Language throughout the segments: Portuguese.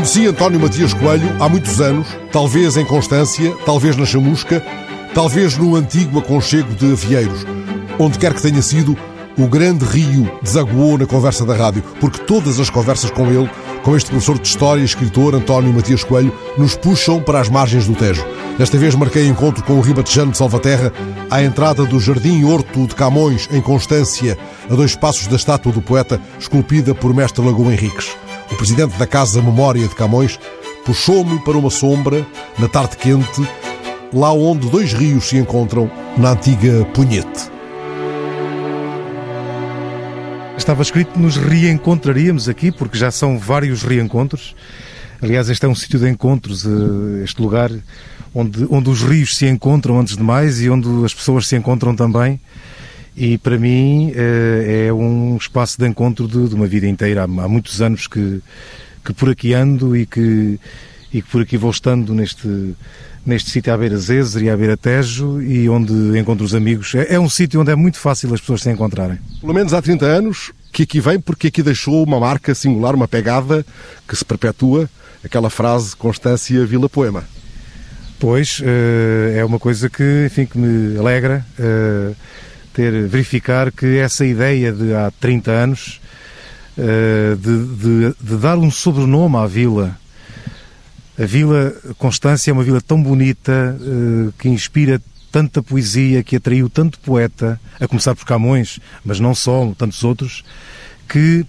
Conheci António Matias Coelho há muitos anos, talvez em Constância, talvez na Chamusca, talvez no antigo aconchego de Avieiros. Onde quer que tenha sido, o grande rio desaguou na conversa da rádio, porque todas as conversas com ele, com este professor de História e escritor António Matias Coelho, nos puxam para as margens do Tejo. Desta vez marquei encontro com o ribatejano de Salvaterra à entrada do Jardim Horto de Camões, em Constância, a dois passos da estátua do poeta, esculpida por mestre Lagoa Henriques. O presidente da Casa Memória de Camões puxou-me para uma sombra, na tarde quente, lá onde dois rios se encontram, na antiga Punhete. Estava escrito que nos reencontraríamos aqui, porque já são vários reencontros. Aliás, este é um sítio de encontros, eh, este lugar onde, onde os rios se encontram antes de mais e onde as pessoas se encontram também. E para mim eh, é um espaço de encontro de, de uma vida inteira. Há, há, muitos anos que, que por aqui ando e que, e que por aqui vou estando neste, neste sítio à beira Zezer e à beira Tejo e onde encontro os amigos. É, é um sítio onde é muito fácil as pessoas se encontrarem. Pelo menos há 30 anos que aqui vem porque aqui deixou uma marca singular, uma pegada que se perpetua, aquela frase Constância Vila Poema. Pois, eh, é uma coisa que, enfim, que me alegra eh, ter verificar que essa ideia de há 30 anos eh, de, de, de dar um sobrenome à vila a Vila Constância é uma vila tão bonita, que inspira tanta poesia, que atraiu tanto poeta, a começar por Camões, mas não só, tantos outros, que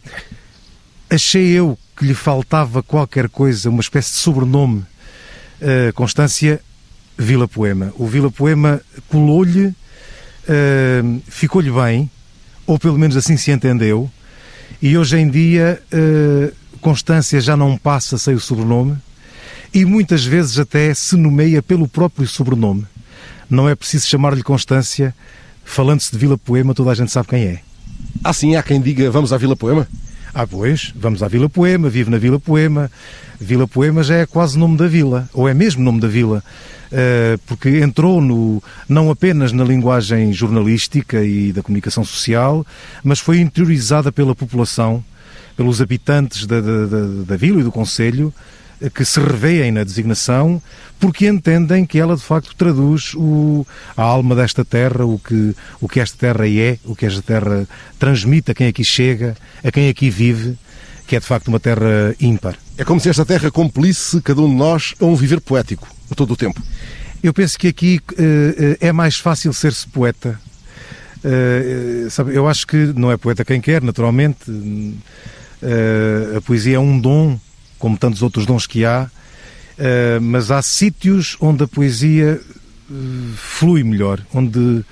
achei eu que lhe faltava qualquer coisa, uma espécie de sobrenome. Constância Vila Poema. O Vila Poema colou-lhe, ficou-lhe bem, ou pelo menos assim se entendeu, e hoje em dia uh, Constância já não passa sem o sobrenome e muitas vezes até se nomeia pelo próprio sobrenome. Não é preciso chamar-lhe Constância, falando-se de Vila Poema, toda a gente sabe quem é. Ah, sim, há quem diga vamos à Vila Poema? Ah, pois, vamos à Vila Poema, vive na Vila Poema. Vila Poema já é quase nome da vila, ou é mesmo nome da vila, eh, porque entrou no, não apenas na linguagem jornalística e da comunicação social, mas foi interiorizada pela população, pelos habitantes da, da, da, da vila e do Conselho, que se revêem na designação porque entendem que ela de facto traduz o, a alma desta terra, o que, o que esta terra é, o que esta terra transmite a quem aqui chega, a quem aqui vive, que é de facto uma terra ímpar. É como se esta terra compelisse cada um de nós a um viver poético, a todo o tempo. Eu penso que aqui uh, é mais fácil ser-se poeta. Uh, sabe, eu acho que não é poeta quem quer, naturalmente. Uh, a poesia é um dom como tantos outros dons que há, eh, mas há sítios onde a poesia eh, flui melhor, onde,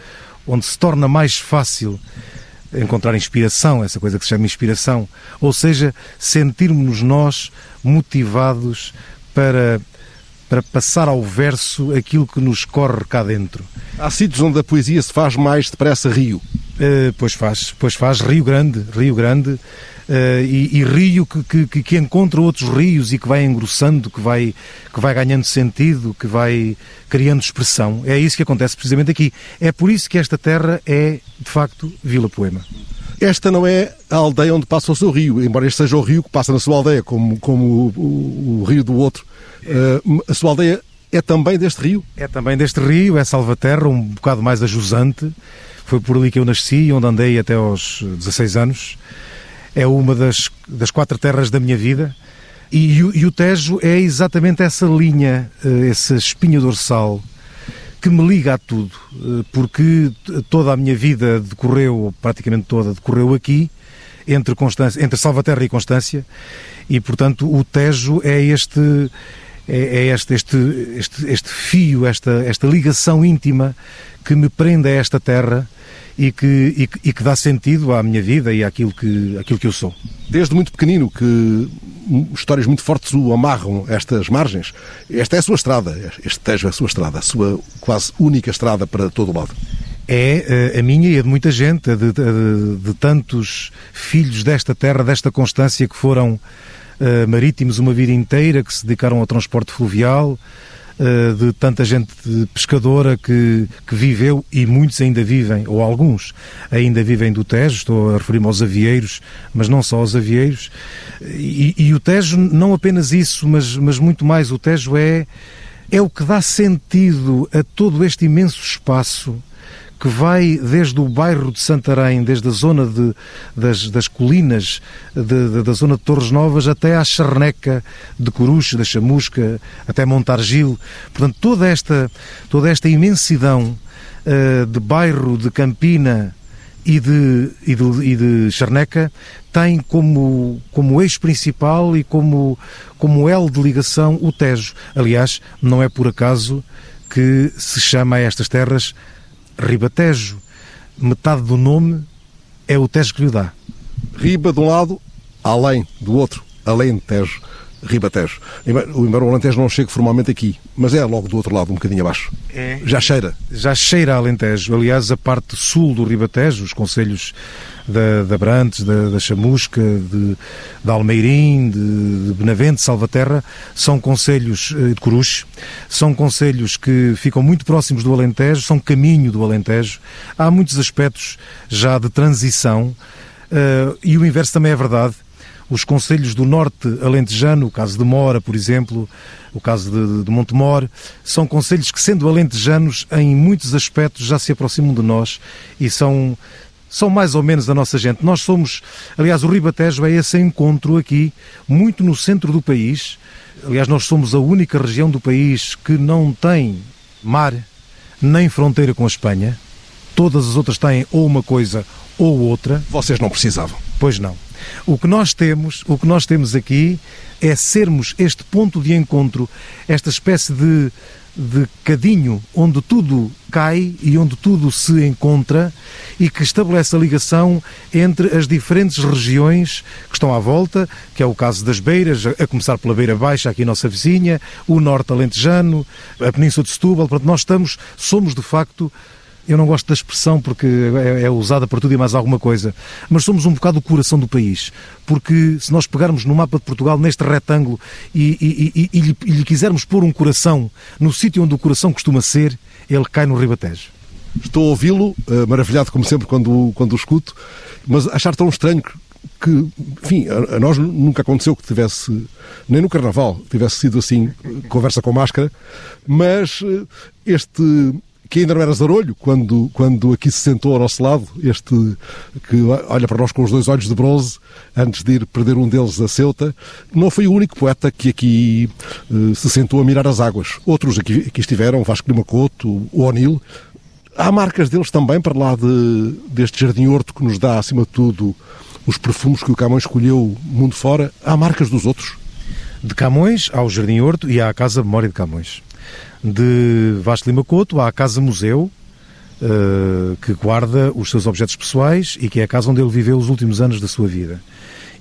onde se torna mais fácil encontrar inspiração, essa coisa que se chama inspiração, ou seja, sentirmos nós motivados para para passar ao verso aquilo que nos corre cá dentro. Há sítios onde a poesia se faz mais depressa rio. Uh, pois faz, pois faz, Rio Grande, Rio Grande, Uh, e, e, rio que, que, que, encontra outros rios e que vai engrossando, que vai, que vai ganhando sentido, que vai criando expressão. É isso que acontece precisamente aqui. É por isso que esta terra é, de facto, Vila Poema. Esta não é a aldeia onde passa o seu rio, embora este seja o rio que passa na sua aldeia, como, como o, o, o rio do outro. Uh, a sua aldeia é também deste rio? É também deste rio, é Salvaterra, um bocado mais ajusante. Foi por ali que eu nasci, onde andei até aos 16 anos é uma das, das quatro terras da minha vida. E, e o Tejo é exatamente essa linha, eh, essa espinha dorsal que me liga a tudo, eh, porque toda a minha vida decorreu, praticamente toda, decorreu aqui, entre, Constância, entre Salvaterra e Constância, e portanto o Tejo é este é, é este, este, este, este fio, esta, esta ligação íntima que me prende a esta terra e que, e, e, que dá sentido à minha vida e àquilo que, àquilo que eu sou. Desde muito pequenino que histórias muito fortes o amarram estas margens. Esta é a sua estrada, este Tejo é a sua estrada, a sua quase única estrada para todo o lado. É eh, a minha e a de muita gente, de, de, de tantos filhos desta terra, desta constância que foram uh, marítimos uma vida inteira, que se dedicaram ao transporte fluvial, uh, de tanta gente pescadora que, que viveu e muitos ainda vivem, ou alguns ainda vivem do Tejo, estou a referir-me aos avieiros, mas não só aos avieiros. E, e o Tejo, não apenas isso, mas, mas muito mais, o Tejo é, é o que dá sentido a todo este imenso espaço que vai desde o bairro de Santarém, desde a zona de, das, das colinas de, de, da zona de Torres Novas até à Charneca de Coruche, da Chamusca, até Montargil. Portanto, toda esta, toda esta imensidão uh, de bairro de Campina e de, e de, e de Charneca tem como, como eixo principal e como, como elo de ligação o Tejo. Aliás, não é por acaso que se chama a estas terras Ribatejo. Metade do nome é o Tejo que lhe dá. Riba de um lado, além do outro, além de Tejo. Ribatejo. Embora o Alentejo não chegue formalmente aqui, mas é logo do outro lado, um bocadinho abaixo. É. Já cheira. Já cheira a Alentejo. Aliás, a parte sul do Ribatejo, os conselhos da, da Brantes, da, da Chamusca, de, de Almeirim, de, de Benavente, Salvaterra, são conselhos eh, de Coruche, são conselhos que ficam muito próximos do Alentejo, são caminho do Alentejo. Há muitos aspectos já de transição uh, e o inverso também é verdade os conselhos do norte alentejano, o caso de Mora, por exemplo, o caso de, de Montemor, são conselhos que, sendo alentejanos, em muitos aspectos já se aproximam de nós e são, são mais ou menos da nossa gente. Nós somos, aliás, o Ribatejo é esse encontro aqui, muito no centro do país. Aliás, nós somos a única região do país que não tem mar nem fronteira com a Espanha. Todas as outras têm ou uma coisa ou outra. Vocês não precisavam. Pois não. O que nós temos, o que nós temos aqui é sermos este ponto de encontro, esta espécie de de cadinho onde tudo cai e onde tudo se encontra e que estabelece a ligação entre as diferentes regiões que estão à volta, que é o caso das Beiras, a começar pela Beira Baixa, aqui nossa vizinha, o Norte Alentejano, a Península de Setúbal, portanto nós estamos, somos de facto eu não gosto da expressão porque é, é, usada para tudo e mais alguma coisa, mas somos um bocado o coração do país. Porque se nós pegarmos no mapa de Portugal, neste retângulo, e, e, e, e lhe, lhe quisermos pôr um coração no sítio onde o coração costuma ser, ele cai no Ribatejo. Estou a ouvi-lo, uh, maravilhado como sempre quando, quando o escuto, mas achar tão estranho que, que enfim, a, a, nós nunca aconteceu que tivesse, nem no Carnaval, tivesse sido assim, conversa com máscara, mas uh, este que ainda não era zarolho quando, quando aqui se sentou ao nosso lado, este que olha para nós com os dois olhos de bronze, antes de ir perder um deles a Ceuta, não foi o único poeta que aqui uh, se sentou a mirar as águas. Outros aqui, aqui estiveram, Vasco Lima Couto, o O'Neill. Há marcas deles também para lá de, deste jardim horto que nos dá, acima de tudo, os perfumes que o Camões escolheu mundo fora. Há marcas dos outros? De Camões ao Jardim Horto e à Casa Memória de Camões de Vasco Lima Couto à Casa Museu, uh, que guarda os seus objetos pessoais e que é a casa onde ele viveu os últimos anos da sua vida.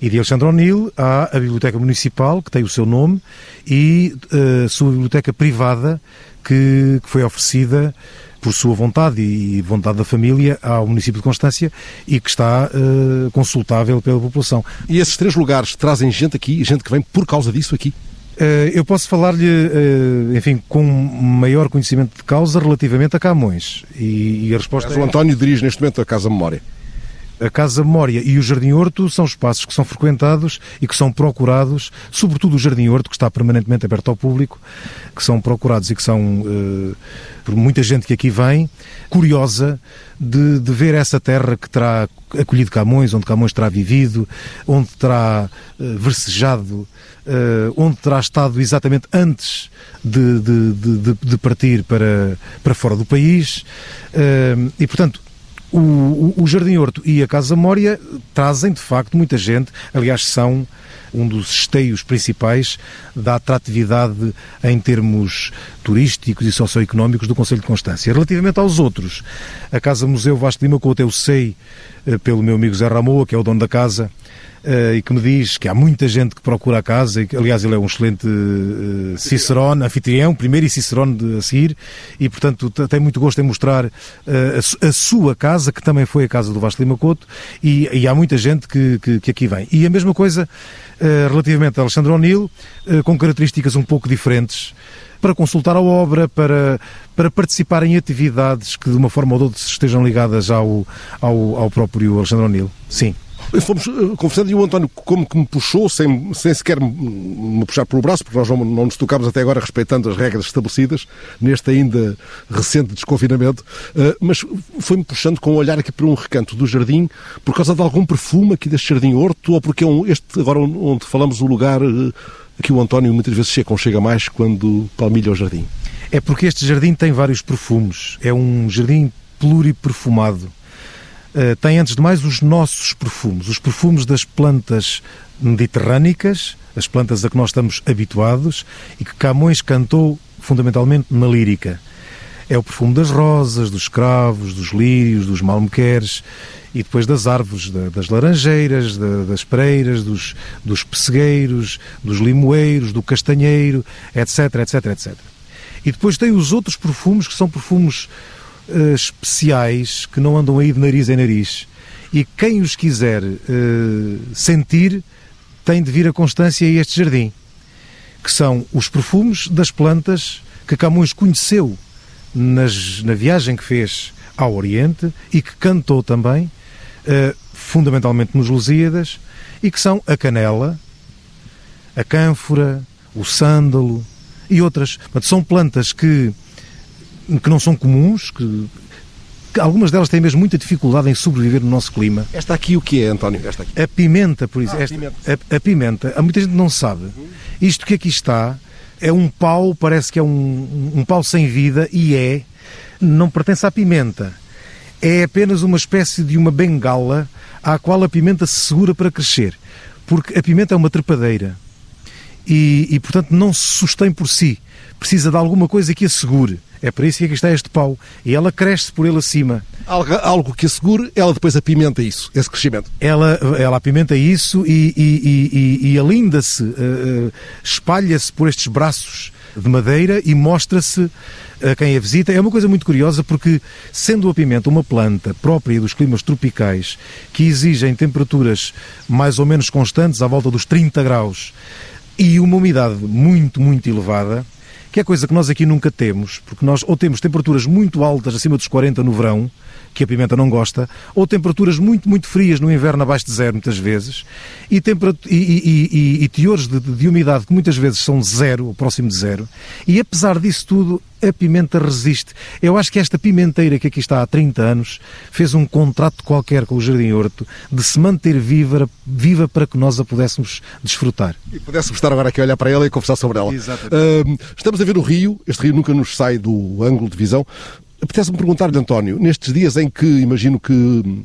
E de Alexandre O'Neill há a Biblioteca Municipal, que tem o seu nome, e uh, a sua biblioteca privada, que, que foi oferecida por sua vontade e vontade da família ao município de Constância e que está uh, consultável pela população. E esses três lugares trazem gente aqui, gente que vem por causa disso aqui? Eh, eu posso falar-lhe, eh, enfim, com maior conhecimento de causa relativamente a Camões. E, e a resposta Mas é... o António dirige neste momento a Casa Memória. A Casa Memória e o Jardim Horto são espaços que são frequentados e que são procurados, sobretudo o Jardim Horto, que está permanentemente aberto ao público, que são procurados e que são, uh, por muita gente que aqui vem, curiosa de, de, ver essa terra que terá acolhido Camões, onde Camões terá vivido, onde terá uh, versejado uh, onde terá estado exatamente antes de, de, de, partir para, para fora do país. E, portanto, o, o, Jardim Horto e a Casa Mória trazem, de facto, muita gente. Aliás, são um dos esteios principais da atratividade em termos turísticos e socioeconómicos do Conselho de Constância. Relativamente aos outros, a Casa Museu Vasco de Lima Couto, eu sei, eh, pelo meu amigo Zé Ramoa, que é o dono da casa, e que me diz que há muita gente que procura a casa, e que, aliás ele é um excelente uh, cicerone, anfitrião, primeiro e cicerone de, a seguir, e portanto tem muito gosto em mostrar uh, a, a, sua casa, que também foi a casa do Vasco Lima Couto, e, e há muita gente que, que, que, aqui vem. E a mesma coisa relativamente a Alexandre O'Neill, com características um pouco diferentes, para consultar a obra, para, para participar em atividades que de uma forma ou de outra estejam ligadas ao, ao, ao próprio Alexandre O'Neill. Sim. Fomos eh, conversando e o António como que me puxou, sem, sem sequer me puxar pelo braço, porque nós não, não nos tocámos até agora respeitando as regras estabelecidas, neste ainda recente desconfinamento, uh, mas foi-me puxando com o um olhar aqui para um recanto do jardim, por causa de algum perfume aqui deste jardim horto, ou porque é um, este, agora onde falamos, o lugar uh, que o António muitas vezes se aconchega mais quando palmilha o jardim. É porque este jardim tem vários perfumes, é um jardim pluriperfumado eh, tem, antes de mais, os nossos perfumes, os perfumes das plantas mediterrânicas, as plantas a que nós estamos habituados e que Camões cantou fundamentalmente na lírica. É o perfume das rosas, dos cravos, dos lírios, dos malmequeres e depois das árvores, das laranjeiras, das pereiras, dos, dos pessegueiros, dos limoeiros, do castanheiro, etc, etc, etc. E depois tem os outros perfumes que são perfumes uh, especiais que não andam aí de nariz em nariz. E quem os quiser uh, sentir tem de vir a Constância a este jardim, que são os perfumes das plantas que Camões conheceu nas, na viagem que fez ao Oriente e que cantou também, uh, fundamentalmente nos Lusíadas, e que são a canela, a cânfora, o sândalo e outras. Portanto, são plantas que que não são comuns, que, que, algumas delas têm mesmo muita dificuldade em sobreviver no nosso clima. Esta aqui o que é, António? Esta aqui. A pimenta, por exemplo. Ah, esta, pimenta. A, a, pimenta. Há muita gente não sabe. Isto que aqui está é um pau, parece que é um, um pau sem vida, e é. Não pertence à pimenta. É apenas uma espécie de uma bengala à qual a pimenta se segura para crescer. Porque a pimenta é uma trepadeira. E, e portanto, não se sustém por si. Precisa de alguma coisa que a segure. É para isso que aqui está este pau. E ela cresce por ele acima. Algo, algo que assegure, ela depois apimenta isso, esse crescimento. Ela, ela apimenta isso e, e, e, e alinda-se, uh, espalha-se por estes braços de madeira e mostra-se a quem a visita. É uma coisa muito curiosa porque, sendo a pimenta uma planta própria dos climas tropicais que exigem temperaturas mais ou menos constantes, à volta dos 30 graus, e uma umidade muito, muito elevada, que é coisa que nós aqui nunca temos, porque nós ou temos temperaturas muito altas, acima dos 40 no verão, que a pimenta não gosta, ou temperaturas muito, muito frias no inverno abaixo de zero, muitas vezes, e, e, e, e teores de, de, umidade que muitas vezes são zero, ou próximo de zero, e apesar disso tudo, a pimenta resiste. Eu acho que esta pimenteira que aqui está há 30 anos fez um contrato qualquer com o Jardim Horto de se manter viva, viva para que nós a pudéssemos desfrutar. E pudéssemos estar agora aqui a olhar para ela e conversar sobre ela. Exatamente. Uh, estamos a ver o rio, este rio nunca nos sai do ângulo de visão. Apetece-me perguntar-lhe, António, nestes dias em que imagino que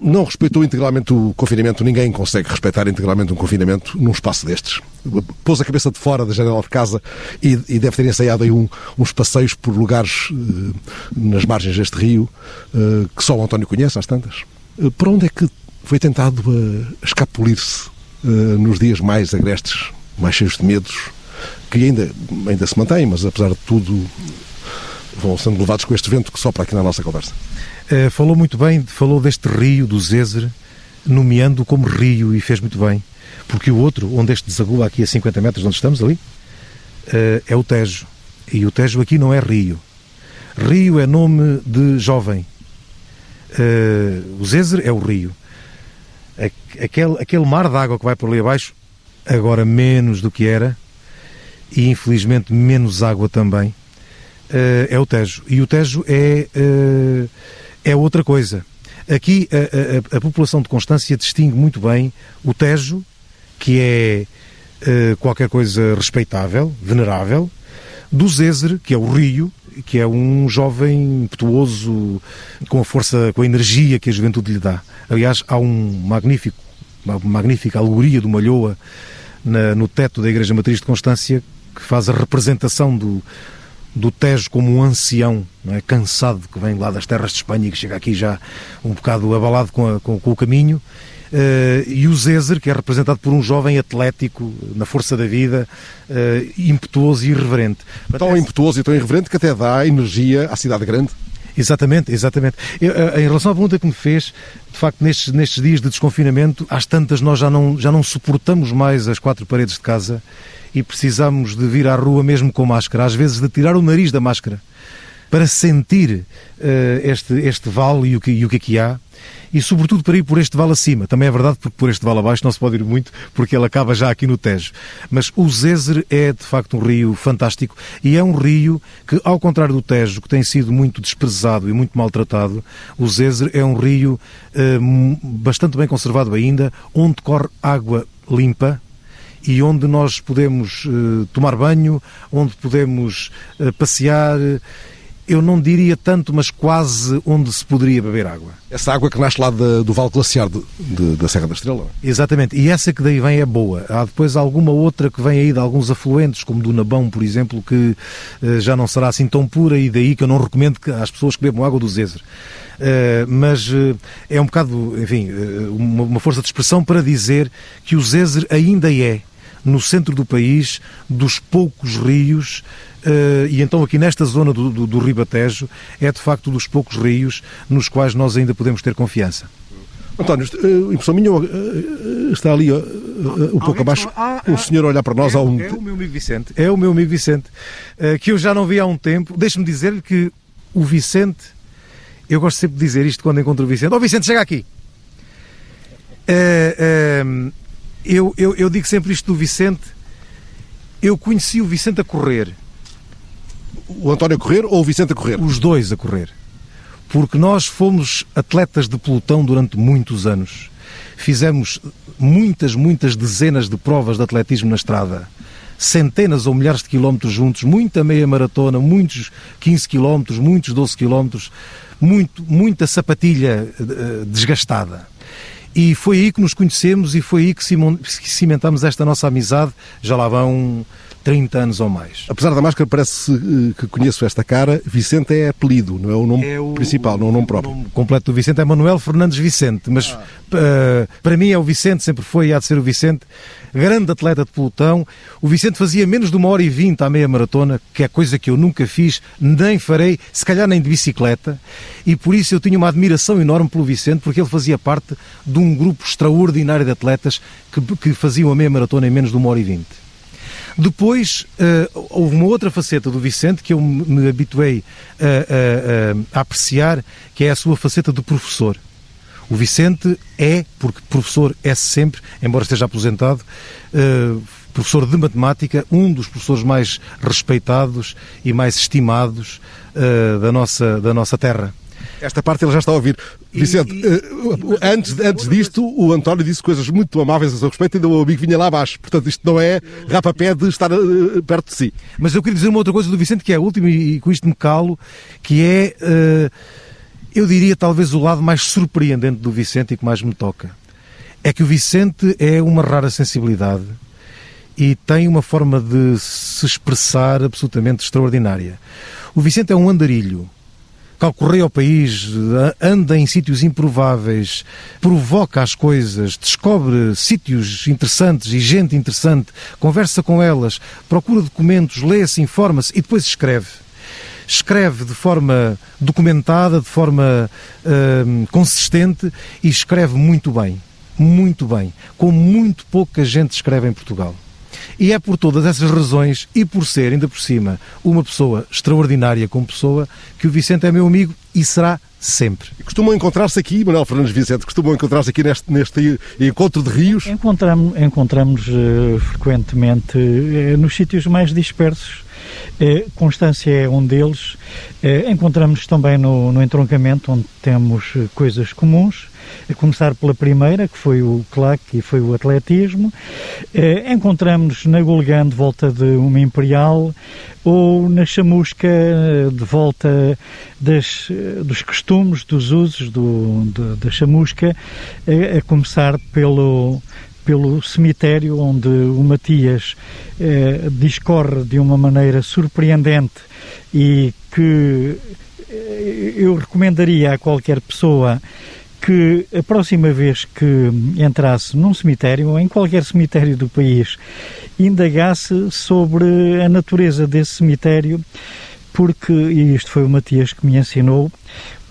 não respeitou integralmente o confinamento, ninguém consegue respeitar integralmente um confinamento num espaço destes. Pôs a cabeça de fora da janela de casa e, e deve ter ensaiado aí um, uns passeios por lugares uh, nas margens deste rio uh, que só o António conhece, às tantas. Uh, onde é que foi tentado escapulir-se nos dias mais agrestes, mais cheios de medos, que ainda, ainda se mantém, mas apesar de tudo vão sendo levados com este vento que sopra aqui na nossa conversa. Uh, falou muito bem, falou deste rio do Zézer, nomeando como rio e fez muito bem, porque o outro, onde este desagua aqui a 50 metros onde estamos ali, uh, é o Tejo. E o Tejo aqui não é rio. Rio é nome de jovem. Uh, o Zézer é o rio. Aquele, aquele mar de água que vai por ali abaixo, agora menos do que era, e infelizmente menos água também uh, é o Tejo. E o Tejo é, uh, é outra coisa. Aqui a, a, a, população de Constância distingue muito bem o Tejo, que é uh, qualquer coisa respeitável, venerável, do Zézer, que é o rio, que é um jovem impetuoso, com a força, com a energia que a juventude lhe dá. Aliás, há um magnífico, uma magnífica alegoria do Malhoa na, no teto da Igreja Matriz de Constância, que faz a representação do, do Tejo como um ancião, é? cansado, que vem lá das terras de Espanha e que chega aqui já um bocado abalado com, a, com, com o caminho, Uh, e o Zézer, que é representado por um jovem atlético, na força da vida, uh, impetuoso e irreverente. Tão impetuoso e tão irreverente que até dá energia à cidade grande. Exatamente, exatamente. Eu, eh, em relação à pergunta que me fez, de facto, nestes, nestes dias de desconfinamento, às tantas nós já não, já não suportamos mais as quatro paredes de casa e precisamos de vir à rua mesmo com máscara, às vezes de tirar o nariz da máscara para sentir uh, este, este vale e o, que, e o que aqui há e sobretudo para ir por este vale acima. Também é verdade porque por este vale abaixo não se pode ir muito porque ele acaba já aqui no Tejo. Mas o Zezer é de facto um rio fantástico e é um rio que, ao contrário do Tejo, que tem sido muito desprezado e muito maltratado, o Zezer é um rio eh, bastante bem conservado ainda, onde corre água limpa, e onde nós podemos uh, tomar banho, onde podemos uh, passear eu não diria tanto, mas quase onde se poderia beber água. Essa água que nasce lá de, do Vale Glaciar de, de, da Serra da Estrela? Exatamente, e essa que daí vem é boa. Há depois alguma outra que vem aí de alguns afluentes, como do Nabão, por exemplo, que uh, já não será assim tão pura e daí que eu não recomendo que às pessoas que bebam água do Zezer. Uh, mas uh, é um bocado, enfim, uma, uma força de expressão para dizer que o Zezer ainda é, no centro do país, dos poucos rios Uh, e então aqui nesta zona do, do, do Ribatejo é de facto dos poucos rios nos quais nós ainda podemos ter confiança. António, impressão minha, uh, está ali uh, um pouco abaixo ah, um senhor a olhar para nós é, há um... É o meu amigo Vicente, é o meu amigo Vicente, que eu já não vi há um tempo. Deixe-me dizer-lhe que o Vicente, eu gosto sempre de dizer isto quando encontro o Vicente. Ó oh, Vicente, chega aqui! Eu, eu, eu digo sempre isto do Vicente. Eu conheci o Vicente a correr o António a correr ou o Vicente a correr? Os dois a correr. Porque nós fomos atletas de pelotão durante muitos anos. Fizemos muitas, muitas dezenas de provas de atletismo na estrada. Centenas ou milhares de quilómetros juntos, muita meia maratona, muitos 15 quilómetros, muitos 12 quilómetros, muito, muita sapatilha uh, desgastada. E foi aí que nos conhecemos e foi aí que cimentamos esta nossa amizade. Já lá vão 30 anos ou mais. Apesar da máscara, parece eh, que conheço esta cara. Vicente é apelido, não é o nome é o, principal, não é o nome próprio. O nome completo do Vicente é Manuel Fernandes Vicente, mas ah. uh, para mim é o Vicente, sempre foi e há de ser o Vicente. Grande atleta de pelotão. O Vicente fazia menos de uma hora e vinte à meia maratona, que é coisa que eu nunca fiz, nem farei, se calhar nem de bicicleta. E por isso eu tinha uma admiração enorme pelo Vicente, porque ele fazia parte de um grupo extraordinário de atletas que, que faziam a meia maratona em menos de uma hora e vinte. Depois, uh, houve uma outra faceta do Vicente que eu me habituei a, a, a, apreciar, que é a sua faceta de professor. O Vicente é, porque professor é sempre, embora esteja aposentado, uh, professor de matemática, um dos professores mais respeitados e mais estimados uh, da, nossa, da nossa terra. Esta parte ele já está a ouvir. Vicente, e, e, antes, antes disto, o António disse coisas muito amáveis a seu respeito e ainda o amigo vinha lá abaixo. Portanto, isto não é rapapé de estar uh, perto de si. Mas eu queria dizer uma outra coisa do Vicente, que é a última, e com isto me calo, que é, uh, eu diria, talvez o lado mais surpreendente do Vicente e que mais me toca. É que o Vicente é uma rara sensibilidade e tem uma forma de se expressar absolutamente extraordinária. O Vicente é um andarilho calcorreia ao país, anda em sítios improváveis, provoca as coisas, descobre sítios interessantes e gente interessante, conversa com elas, procura documentos, lê-se, informa-se e depois escreve. Escreve de forma documentada, de forma uh, consistente e escreve muito bem. Muito bem. Como muito pouca gente escreve em Portugal. E é por todas essas razões e por ser, ainda por cima, uma pessoa extraordinária como pessoa, que o Vicente é meu amigo e será sempre. Costumam encontrar-se aqui, Manuel Fernandes Vicente, costumam encontrar-se aqui neste, neste encontro de rios? Encontramos, encontramos uh, frequentemente uh, nos sítios mais dispersos. Uh, Constância é um deles. encontramos também no, no entroncamento, onde temos coisas comuns a começar pela primeira, que foi o claque e foi o atletismo. Eh, encontramos na Gulgã de volta de uma Imperial ou na Chamusca de volta das, dos costumes, dos usos do, da Chamusca, a, a começar pelo pelo cemitério onde o Matias eh, discorre de uma maneira surpreendente e que eh, eu recomendaria a qualquer pessoa que a próxima vez que entrasse num cemitério, ou em qualquer cemitério do país, indagasse sobre a natureza desse cemitério, porque, e isto foi o Matias que me ensinou,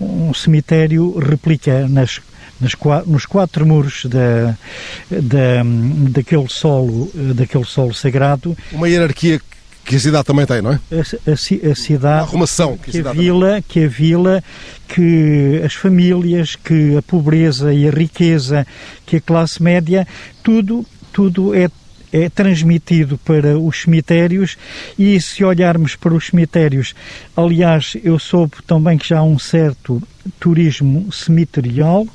um cemitério replica nas nos, quatro muros da, da, daquele solo daquele solo sagrado. Uma hierarquia que a cidade também tem, não é? A, a, a cidade. A arrumação que, que a, a vila, que a vila, que as famílias, que a pobreza e a riqueza, que a classe média, tudo, tudo é é transmitido para os cemitérios e se olharmos para os cemitérios, aliás, eu soube também que já há um certo turismo cemiterial,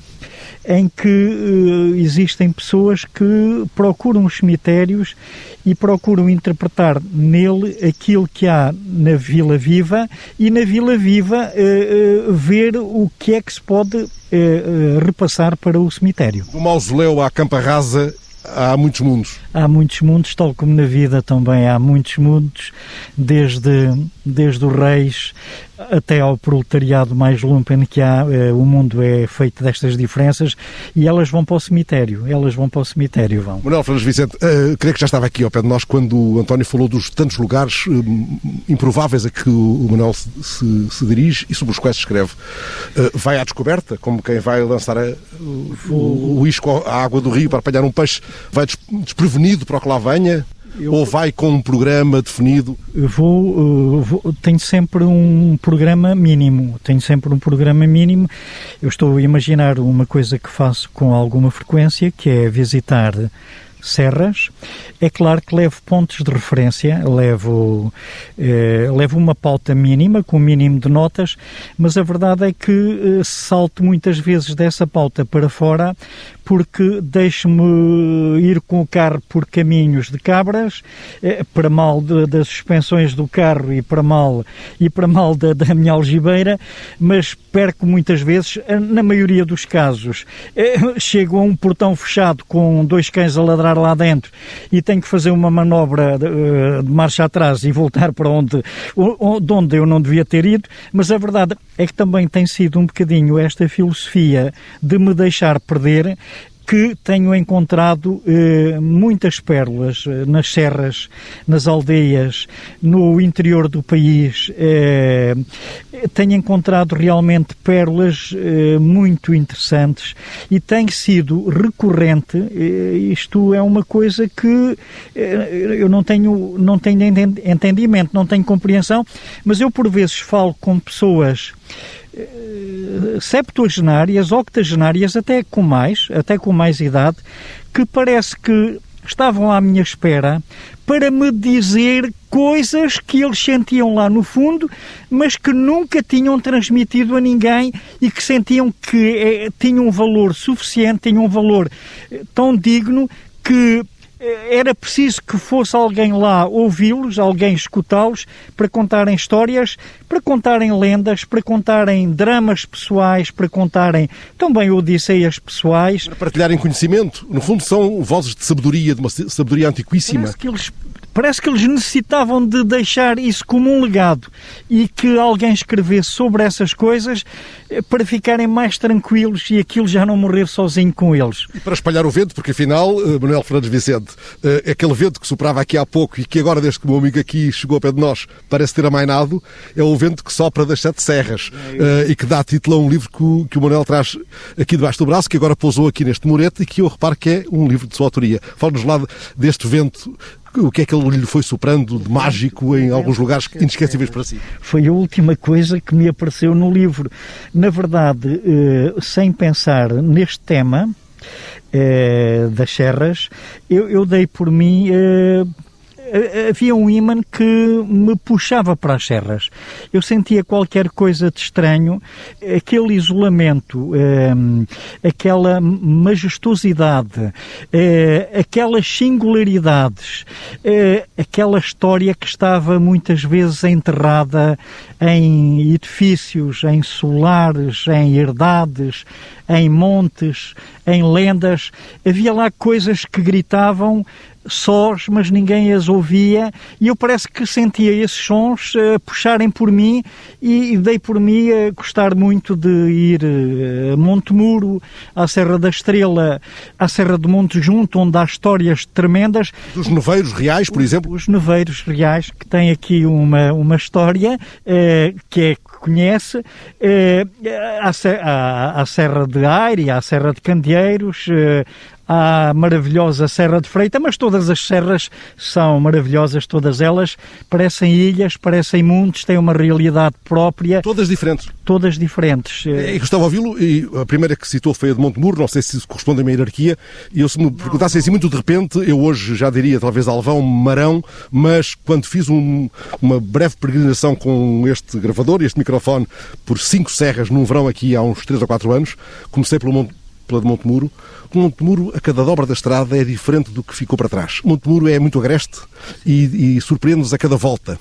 em que uh, existem pessoas que procuram os cemitérios e procuram interpretar nele aquilo que há na Vila Viva e na Vila Viva uh, uh, ver o que é que se pode repassar para o cemitério. Do mausoléu à Campa Rasa há muitos mundos. Há muitos mundos, tal como na vida também há muitos mundos, desde, desde os reis até ao proletariado mais lumpen que há, eh, o mundo é feito destas diferenças e elas vão para o cemitério, elas vão para o cemitério, vão. Manuel Fernandes Vicente, uh, creio que já estava aqui ao pé de nós quando o António falou dos tantos lugares uh, improváveis a que o, Manuel se, se, se, dirige e sobre os quais se escreve. Uh, vai à descoberta, como quem vai lançar a, o, o isco à água do rio para apanhar um peixe, vai desprevenido para o que lá venha? Eu... Ou vai com um programa definido? Vou, vou, tenho sempre um programa mínimo. Tenho sempre um programa mínimo. Eu estou a imaginar uma coisa que faço com alguma frequência, que é visitar serras. É claro que levo pontos de referência, levo, eh, levo uma pauta mínima, com o mínimo de notas, mas a verdade é que eh, salto muitas vezes dessa pauta para fora porque deixo-me ir com o carro por caminhos de cabras, eh, para mal de, das suspensões do carro e para mal, e para mal da, da minha algibeira, mas perco muitas vezes, eh, na maioria dos casos, eh, chego a um portão fechado com dois cães a ladrar lá dentro e tenho que fazer uma manobra de, de marcha atrás e voltar para onde, de onde eu não devia ter ido, mas a verdade é que também tem sido um bocadinho esta filosofia de me deixar perder que tenho encontrado eh, muitas pérolas eh, nas serras, nas aldeias, no interior do país. Eh, tenho encontrado realmente pérolas eh, muito interessantes e tem sido recorrente. Eh, isto é uma coisa que eh, eu não tenho, não tenho entendimento, não tenho compreensão, mas eu por vezes falo com pessoas septuagenárias, octogenárias, até com mais, até com mais idade, que parece que estavam à minha espera para me dizer coisas que eles sentiam lá no fundo, mas que nunca tinham transmitido a ninguém e que sentiam que é, tinham um valor suficiente, tinham um valor eh, tão digno que eh, era preciso que fosse alguém lá ouvi-los, alguém escutá-los, para contarem histórias, para contarem lendas, para contarem dramas pessoais, para contarem também odisseias pessoais. Para partilharem conhecimento. No fundo, são vozes de sabedoria, de uma sabedoria antiquíssima. Parece que eles Parece que eles necessitavam de deixar isso como um legado e que alguém escrevesse sobre essas coisas eh, para ficarem mais tranquilos e aquilo já não morrer sozinho com eles. E para espalhar o vento, porque afinal, eh, Manuel Fernandes Vicente, é aquele vento que soprava aqui há pouco e que agora, desde que o meu amigo aqui chegou ao pé de nós, parece ter amainado, é o vento que sopra das sete serras e que dá título a um livro que o Manuel traz aqui debaixo do braço, que agora pousou aqui neste murete e que eu reparo que é um livro de sua autoria. Fala-nos lá deste vento o que é que ele lhe foi soprando de mágico em alguns lugares inesquecíveis para si? Foi a última coisa que me apareceu no livro. Na verdade, eh, sem pensar neste tema eh, das serras, eu, dei por mim eh, havia um imã que me puxava para as serras. Eu sentia qualquer coisa de estranho, aquele isolamento, ehm, aquela majestosidade, eh, aquelas singularidades, eh, aquela história que estava muitas vezes enterrada em edifícios, em solares, em herdades, em montes, em lendas. Havia lá coisas que gritavam sós, mas ninguém as ouvia, e eu parece que sentia esses sons uh, puxarem por mim e, e, dei por mim a gostar muito de ir uh, a Montemuro, à Serra da Estrela, à Serra do Monte Junto, onde há histórias tremendas. Dos neveiros reais, por exemplo? Os neveiros reais, que têm aqui uma, uma história uh, que é conhece, eh, à, Serra de Aire, à Serra de Candeeiros, eh, à maravilhosa Serra de Freita, mas todas as serras são maravilhosas, todas elas parecem ilhas, parecem montes, têm uma realidade própria. Todas diferentes. Todas diferentes. E gostava de ouvi-lo, e a primeira que citou foi a de Montemuro, não sei se isso corresponde a uma hierarquia, e eu se me perguntassem assim muito de repente, eu hoje já diria talvez Alvão, Marão, mas quando fiz um, uma breve peregrinação com este gravador e este microfone por cinco serras num verão aqui há uns 3 ou 4 anos, comecei pelo Monte, pela de Montemuro, Montemuro, a cada dobra da estrada, é diferente do que ficou para trás. Montemuro é muito agreste e, e surpreende-nos a cada volta.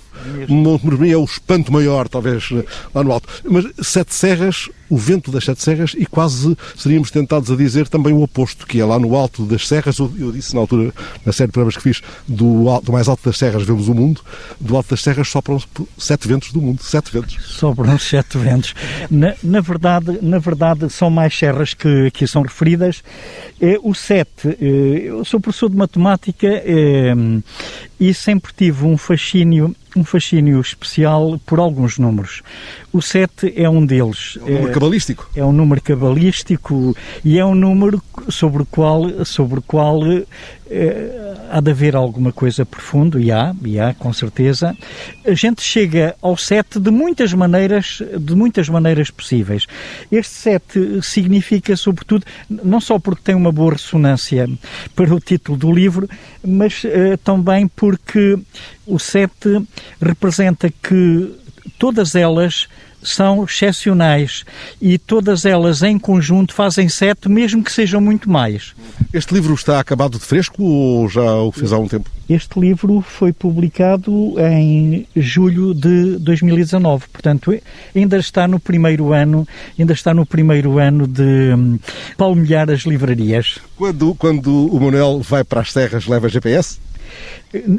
Montemuro é o espanto maior, talvez, lá no alto. Mas Sete Serras, o vento das Sete Serras, e quase seríamos tentados a dizer também o oposto, que é lá no alto das serras, eu disse na altura, na série de programas que fiz, do, alto, do mais alto das serras vemos o mundo, do alto das serras sopram sete ventos do mundo, sete ventos. Sopram sete ventos. Na, na, verdade, na verdade, são mais serras que aqui são referidas, é, o 7, é, eu sou professor de matemática é, e sempre tive um fascínio, um fascínio especial por alguns números. O 7 é um deles. É um número cabalístico. É um número cabalístico e é um número sobre o qual, sobre o qual é, há de haver alguma coisa profunda, e há, e há, com certeza. A gente chega ao 7 de muitas maneiras, de muitas maneiras possíveis. Este 7 significa, sobretudo, não só porque tem uma boa ressonância para o título do livro, mas uh, também porque o 7 representa que todas elas são excepcionais e todas elas em conjunto fazem sete, mesmo que sejam muito mais. Este livro está acabado de fresco ou já o fez há um tempo? Este livro foi publicado em julho de 2019, portanto ainda está no primeiro ano, ainda está no primeiro ano de hum, palmilhar as livrarias. Quando, quando o Manuel vai para as serras, leva GPS?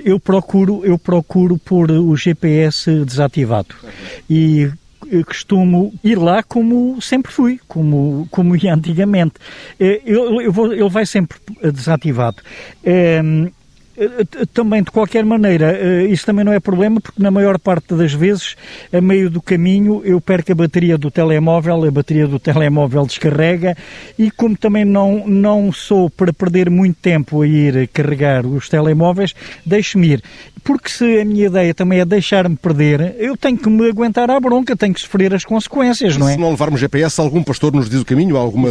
Eu procuro, eu procuro pôr o GPS desativado. E costumo ir lá como sempre fui, como, como ia antigamente. Eh, eu, eu vou, ele vai sempre desativado. Eh, também, de qualquer maneira, eh, isso também não é problema, porque na maior parte das vezes, a meio do caminho, eu perco a bateria do telemóvel, a bateria do telemóvel descarrega, e como também não, não sou para perder muito tempo a ir carregar os telemóveis, deixo-me ir. Porque se a minha ideia também é deixar-me perder, eu tenho que me aguentar à bronca, tenho que sofrer as consequências, não é? Se não levarmos GPS, algum pastor nos diz o caminho, alguma,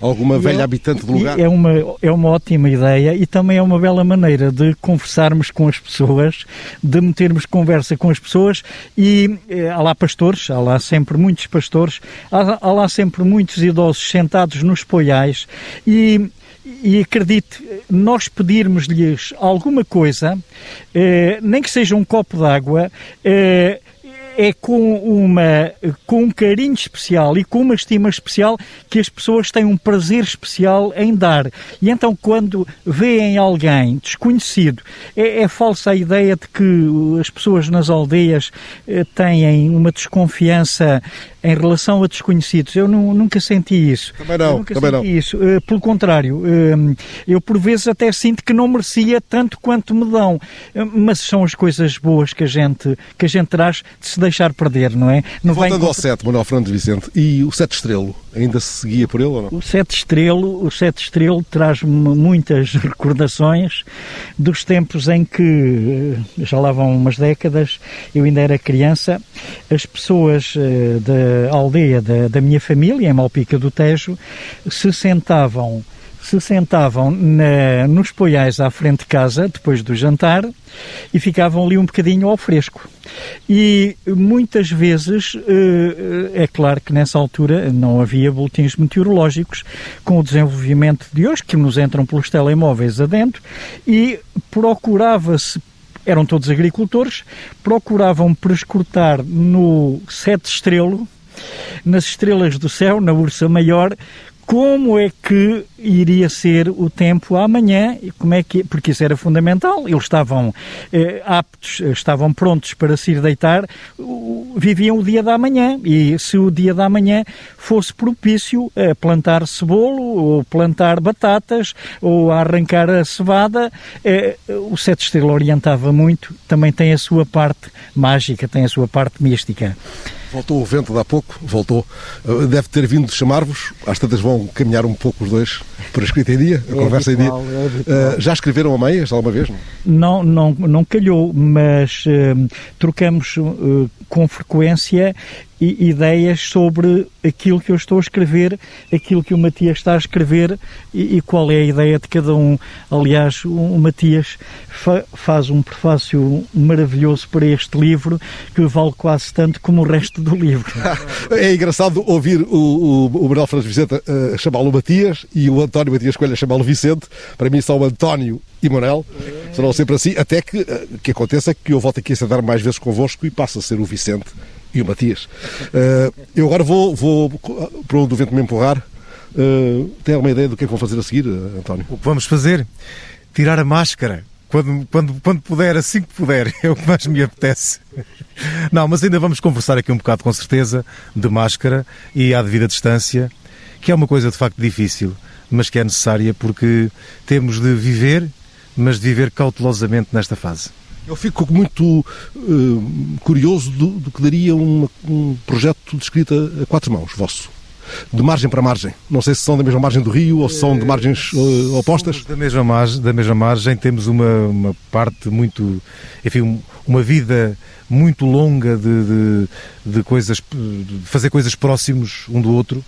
alguma velha é, habitante do lugar? É uma, é uma ótima ideia e também é uma bela maneira de conversarmos com as pessoas, de metermos conversa com as pessoas e eh, há lá pastores, há lá sempre muitos pastores, há, há lá sempre muitos idosos sentados nos poiais e e acredite, nós pedirmos-lhes alguma coisa, eh, nem que seja um copo d'água, eh, é com, uma, com um carinho especial e com uma estima especial que as pessoas têm um prazer especial em dar. E então, quando veem alguém desconhecido, é, é falsa a ideia de que as pessoas nas aldeias eh, têm uma desconfiança em relação a desconhecidos. Eu não, nunca senti isso. Também não, nunca também senti não. isso. Uh, pelo contrário, uh, eu por vezes até sinto que não merecia tanto quanto me dão. Uh, mas são as coisas boas que a gente, que a gente traz de se deixar perder, não é? Não Voltando ao 7, Manuel Fernandes Vicente, e o 7 estrelo, ainda se seguia por ele ou não? O 7 estrelo, o 7 estrelo traz-me muitas recordações dos tempos em que, já lá vão umas décadas, eu ainda era criança, as pessoas da aldeia da, da minha família, em Malpica do Tejo, se sentavam se sentavam na, nos poiais à frente de casa, depois do jantar, e ficavam ali um bocadinho ao fresco. E muitas vezes, eh, é claro que nessa altura não havia boletins meteorológicos, com o desenvolvimento de hoje, que nos entram pelos telemóveis adentro, e procurava-se eram todos agricultores, procuravam prescrutar no sete estrelo, nas estrelas do céu, na Ursa Maior, como é que iria ser o tempo amanhã, como é que, porque isso era fundamental. Eles estavam eh, aptos, estavam prontos para se ir deitar, viviam o dia da manhã e se o dia da manhã fosse propício a plantar cebolo ou plantar batatas ou a arrancar a cevada, eh, o Sete Estrela orientava muito, também tem a sua parte mágica, tem a sua parte mística. Voltou o vento de há pouco, voltou. Uh, deve ter vindo chamar-vos. Às tantas vão caminhar um pouco os dois a escrita em dia, a é conversa habitual, em dia. É uh, já escreveram a meias alguma vez? Não, não, não calhou, mas uh, trocamos uh, com frequência ideias sobre aquilo que eu estou a escrever, aquilo que o Matias está a escrever e, e qual é a ideia de cada um. Aliás, o, o Matias fa faz um prefácio maravilhoso para este livro que vale quase tanto como o resto do livro. é engraçado ouvir o, o, o Manuel Francisco Vicente uh, chamá-lo Matias e o António Matias Coelho chamá-lo Vicente. Para mim, só o António e Manuel serão sempre assim, até que, uh, que aconteça que eu volte aqui a sentar mais vezes convosco e passe a ser o Vicente e o Matias. Uh, eu agora vou, vou para onde o vento me empurrar. Uh, tem alguma ideia do que é que vou fazer a seguir, António? O que vamos fazer? Tirar a máscara. Quando, quando, quando puder, assim que puder, é o que mais me apetece. Não, mas ainda vamos conversar aqui um bocado, com certeza, de máscara e à devida distância, que é uma coisa de facto difícil, mas que é necessária porque temos de viver, mas de viver cautelosamente nesta fase. Eu fico muito uh, curioso do, do, que daria um, um projeto de escrita a quatro mãos, vosso de margem para margem. Não sei se são da mesma margem do rio ou se são de margens uh, opostas. da mesma margem, da mesma margem temos uma, uma parte muito, enfim, uma vida muito longa de, de, de coisas, de fazer coisas próximos um do outro.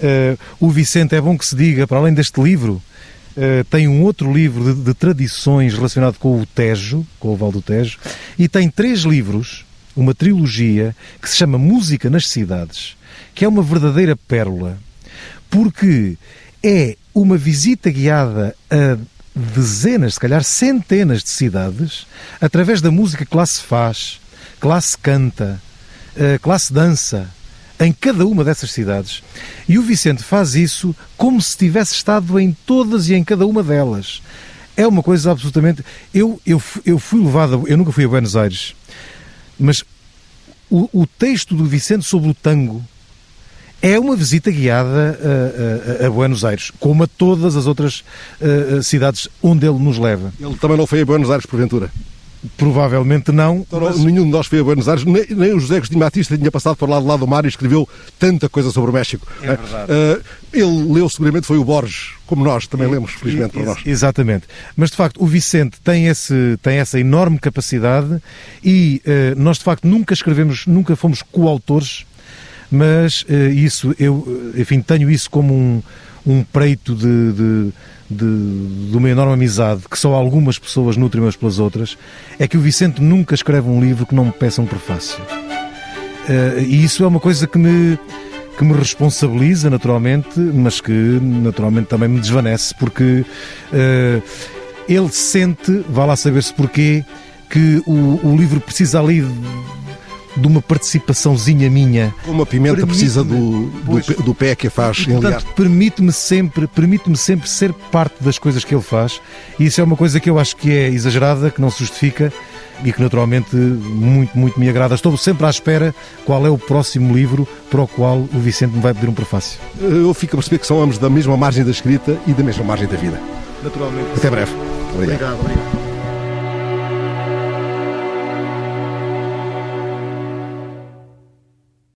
Uh, o Vicente é bom que se diga, para além deste livro, Uh, tem um outro livro de, de, tradições relacionado com o Tejo, com o Val do Tejo, e tem três livros, uma trilogia, que se chama Música nas Cidades, que é uma verdadeira pérola, porque é uma visita guiada a dezenas, se calhar centenas de cidades, através da música que lá se faz, que lá se canta, uh, que lá se dança, em cada uma dessas cidades. E o Vicente faz isso como se tivesse estado em todas e em cada uma delas. É uma coisa absolutamente. Eu, eu, eu fui levado. Eu nunca fui a Buenos Aires, mas o, o texto do Vicente sobre o tango é uma visita guiada a, a, a, Buenos Aires, como a todas as outras uh, cidades onde ele nos leva. Ele também não foi a Buenos Aires, porventura? Provavelmente não. Então, mas... Nenhum de nós foi a Buenos Aires, nem, nem o José Agostinho Batista tinha passado por lá do lado do mar e escreveu tanta coisa sobre o México. É verdade. Uh, ele leu seguramente, foi o Borges, como nós também é, lemos, felizmente, para nós. Exatamente. Mas de facto, o Vicente tem, esse, tem essa enorme capacidade e uh, nós de facto nunca escrevemos, nunca fomos coautores, mas uh, isso, eu, enfim, tenho isso como um, um preito de, de de, de, uma enorme amizade que só algumas pessoas nutrem umas pelas outras, é que o Vicente nunca escreve um livro que não me peça um prefácio. Uh, e isso é uma coisa que me, que me responsabiliza naturalmente, mas que naturalmente também me desvanece, porque uh, ele sente, vá lá saber-se porquê, que o, o livro precisa ali de uma participaçãozinha minha. Como a pimenta precisa do, do, do, pé que a faz portanto, permite-me sempre, permite-me sempre ser parte das coisas que ele faz. E isso é uma coisa que eu acho que é exagerada, que não se justifica e que naturalmente muito, muito me agrada. Estou sempre à espera qual é o próximo livro para o qual o Vicente me vai pedir um prefácio. Eu fico a perceber que são ambos da mesma margem da escrita e da mesma margem da vida. Naturalmente. Até breve. Obrigado, obrigado. obrigado.